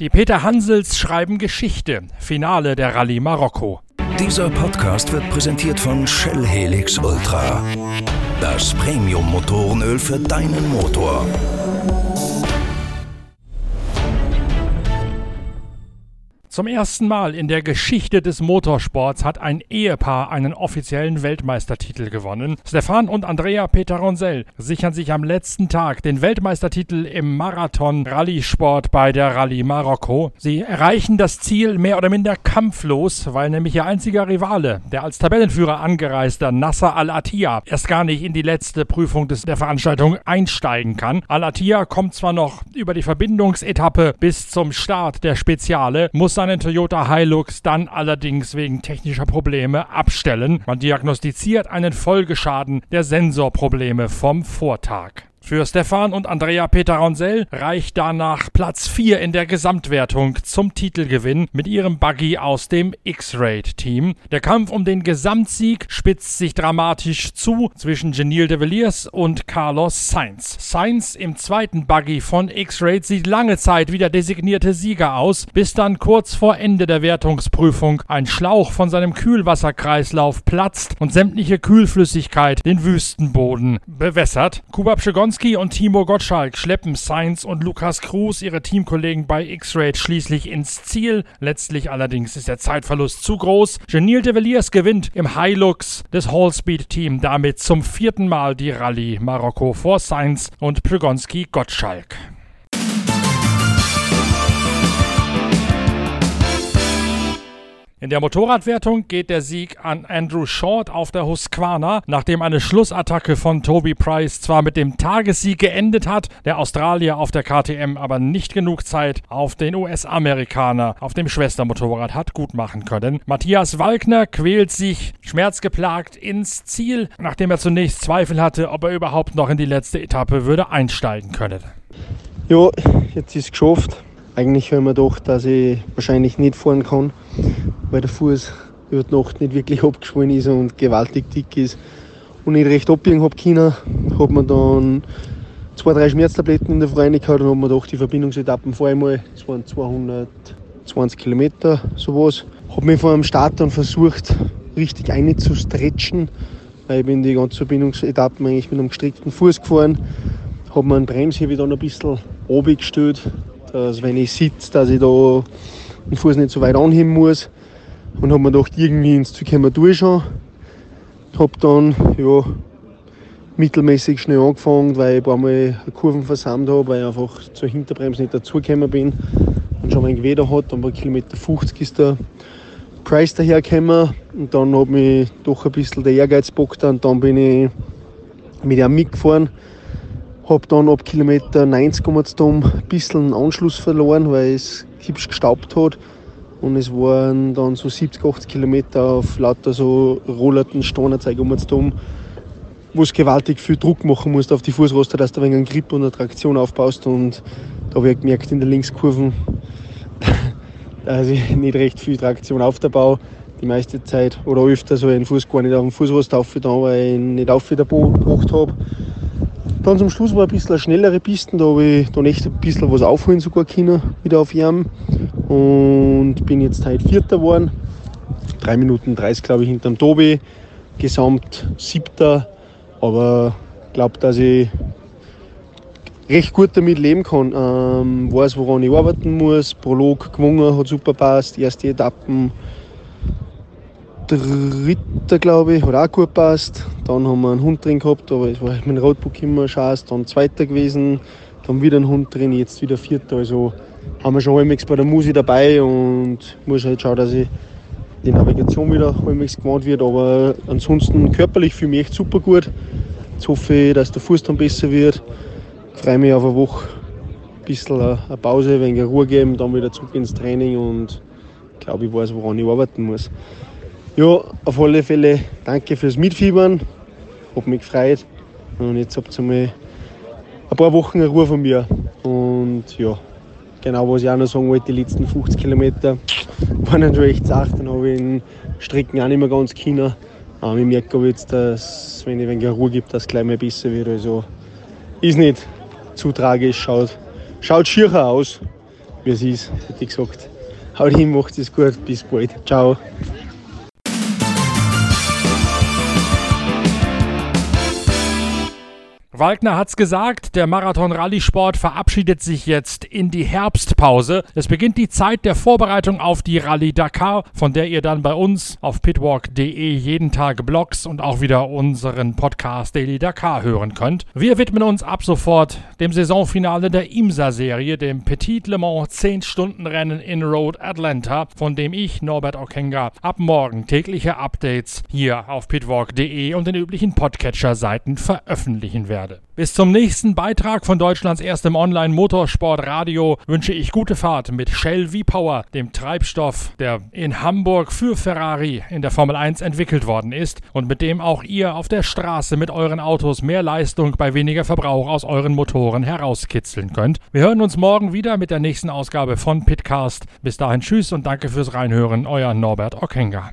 Die Peter Hansels schreiben Geschichte. Finale der Rallye Marokko. Dieser Podcast wird präsentiert von Shell Helix Ultra. Das Premium-Motorenöl für deinen Motor. Zum ersten Mal in der Geschichte des Motorsports hat ein Ehepaar einen offiziellen Weltmeistertitel gewonnen. Stefan und Andrea Peteronsell sichern sich am letzten Tag den Weltmeistertitel im Marathon-Rallye-Sport bei der Rallye Marokko. Sie erreichen das Ziel mehr oder minder kampflos, weil nämlich ihr einziger Rivale, der als Tabellenführer angereiste Nasser Al-Attiyah, erst gar nicht in die letzte Prüfung des, der Veranstaltung einsteigen kann. Al-Attiyah kommt zwar noch über die Verbindungsetappe bis zum Start der Speziale, muss seinen Toyota Hilux dann allerdings wegen technischer Probleme abstellen. Man diagnostiziert einen Folgeschaden der Sensorprobleme vom Vortag. Für Stefan und Andrea Peteronsell reicht danach Platz 4 in der Gesamtwertung zum Titelgewinn mit ihrem Buggy aus dem X-Raid-Team. Der Kampf um den Gesamtsieg spitzt sich dramatisch zu zwischen Genil de Villiers und Carlos Sainz. Sainz im zweiten Buggy von X-Raid sieht lange Zeit wie der designierte Sieger aus, bis dann kurz vor Ende der Wertungsprüfung ein Schlauch von seinem Kühlwasserkreislauf platzt und sämtliche Kühlflüssigkeit den Wüstenboden bewässert. Kubab Schimanski und Timo Gottschalk schleppen Sainz und Lukas Cruz ihre Teamkollegen bei X-Raid schließlich ins Ziel. Letztlich allerdings ist der Zeitverlust zu groß. Genil de Villiers gewinnt im Hilux des Hallspeed-Team damit zum vierten Mal die Rallye Marokko vor Sainz und Przygonski Gottschalk. In der Motorradwertung geht der Sieg an Andrew Short auf der Husqvarna, nachdem eine Schlussattacke von Toby Price zwar mit dem Tagessieg geendet hat, der Australier auf der KTM aber nicht genug Zeit auf den US-Amerikaner auf dem Schwestermotorrad hat gut machen können. Matthias Walkner quält sich schmerzgeplagt ins Ziel, nachdem er zunächst Zweifel hatte, ob er überhaupt noch in die letzte Etappe würde einsteigen können. Ja, jetzt ist es geschafft. Eigentlich ich mir gedacht, dass ich wahrscheinlich nicht fahren kann weil der Fuß über die Nacht nicht wirklich abgeschwollen ist und gewaltig dick ist und nicht recht abbiegen habe können, hat man dann zwei, drei Schmerztabletten in der Früh gehabt und hat man gedacht, die Verbindungsetappen vor einmal, das waren 220 Kilometer, sowas. Habe mich vor dem Start dann versucht, richtig einzustretchen, weil ich bin die ganzen Verbindungsetappen eigentlich mit einem gestreckten Fuß gefahren. Habe mir einen Bremshebel dann ein bisschen gestellt, dass wenn ich sitze, dass ich da den Fuß nicht so weit anheben muss. Und habe mir gedacht, irgendwie ins Ziel können wir durchschauen. Habe dann ja, mittelmäßig schnell angefangen, weil ich ein paar Mal Kurven versammelt habe, weil ich einfach zur Hinterbremse nicht dazugekommen bin und schon mein Gewitter hat. Dann bei Kilometer 50 ist der Price dahergekommen und dann hat mich doch ein bisschen der Ehrgeiz gepackt und dann bin ich mit ihm mitgefahren. Habe dann ab Kilometer 90 ein bisschen Anschluss verloren, weil es hübsch gestaubt hat. Und es waren dann so 70, 80 Kilometer auf lauter so rollerten Steinerzeug um uns herum, wo es gewaltig viel Druck machen musst auf die Fußroster, dass du ein wenig Grip und eine Traktion aufbaust. Und da habe ich gemerkt, in der Linkskurven, dass ich nicht recht viel Traktion auf der Bau die meiste Zeit oder öfter so einen Fuß gar nicht auf dem Fußrost aufgetan, weil ich ihn nicht auf wieder gebracht habe. Dann zum Schluss war ein bisschen eine schnellere Pisten, da habe ich dann echt ein bisschen was aufholen sogar können, wieder auf Jam. Und bin jetzt heute Vierter geworden. 3 Minuten 30, glaube ich, hinterm Tobi. Gesamt Siebter. Aber glaube, dass ich recht gut damit leben kann. Ähm, weiß, woran ich arbeiten muss. Prolog gewonnen, hat super passt. Erste Etappen dritter, glaube ich, hat auch gut passt. Dann haben wir einen Hund drin gehabt, aber es war mein Roadbook immer scheiße. Dann zweiter gewesen, dann wieder ein Hund drin, jetzt wieder vierter. Also haben wir schon halbwegs bei der Musik dabei und muss halt schauen, dass ich die Navigation wieder halbwegs gemacht wird. Aber ansonsten körperlich fühle ich mich echt super gut. Jetzt hoffe ich, dass der Fuß dann besser wird. Ich freue mich auf eine Woche, ein bisschen eine Pause, ein wenig Ruhe geben, dann wieder zurück ins Training und ich glaube, ich weiß, woran ich arbeiten muss. Ja, auf alle Fälle danke fürs Mitfiebern. Hat mich gefreut. Und jetzt habt ihr mal ein paar Wochen Ruhe von mir. Und ja, genau was ich auch noch sagen wollte, die letzten 50 Kilometer waren dann schon echt zart. Dann habe ich in Strecken auch nicht mehr ganz China. Aber ich merke aber jetzt, dass wenn ich ein wenig Ruhe gibt, das gleich mal besser wird. Also ist nicht zu tragisch, schaut, schaut schierer aus. wie es ist, hätte ich gesagt. Haut hin, macht es gut, bis bald. Ciao. Wagner hat's gesagt, der Marathon-Rallye-Sport verabschiedet sich jetzt in die Herbstpause. Es beginnt die Zeit der Vorbereitung auf die Rallye Dakar, von der ihr dann bei uns auf pitwalk.de jeden Tag Blogs und auch wieder unseren Podcast Daily Dakar hören könnt. Wir widmen uns ab sofort dem Saisonfinale der IMSA-Serie, dem Petit Le Mans 10-Stunden-Rennen in Road Atlanta, von dem ich, Norbert Okenga, ab morgen tägliche Updates hier auf pitwalk.de und den üblichen Podcatcher-Seiten veröffentlichen werde werde. Bis zum nächsten Beitrag von Deutschlands erstem Online-Motorsport-Radio wünsche ich gute Fahrt mit Shell V-Power, dem Treibstoff, der in Hamburg für Ferrari in der Formel 1 entwickelt worden ist und mit dem auch ihr auf der Straße mit euren Autos mehr Leistung bei weniger Verbrauch aus euren Motoren herauskitzeln könnt. Wir hören uns morgen wieder mit der nächsten Ausgabe von Pitcast. Bis dahin tschüss und danke fürs Reinhören, euer Norbert Ockenger.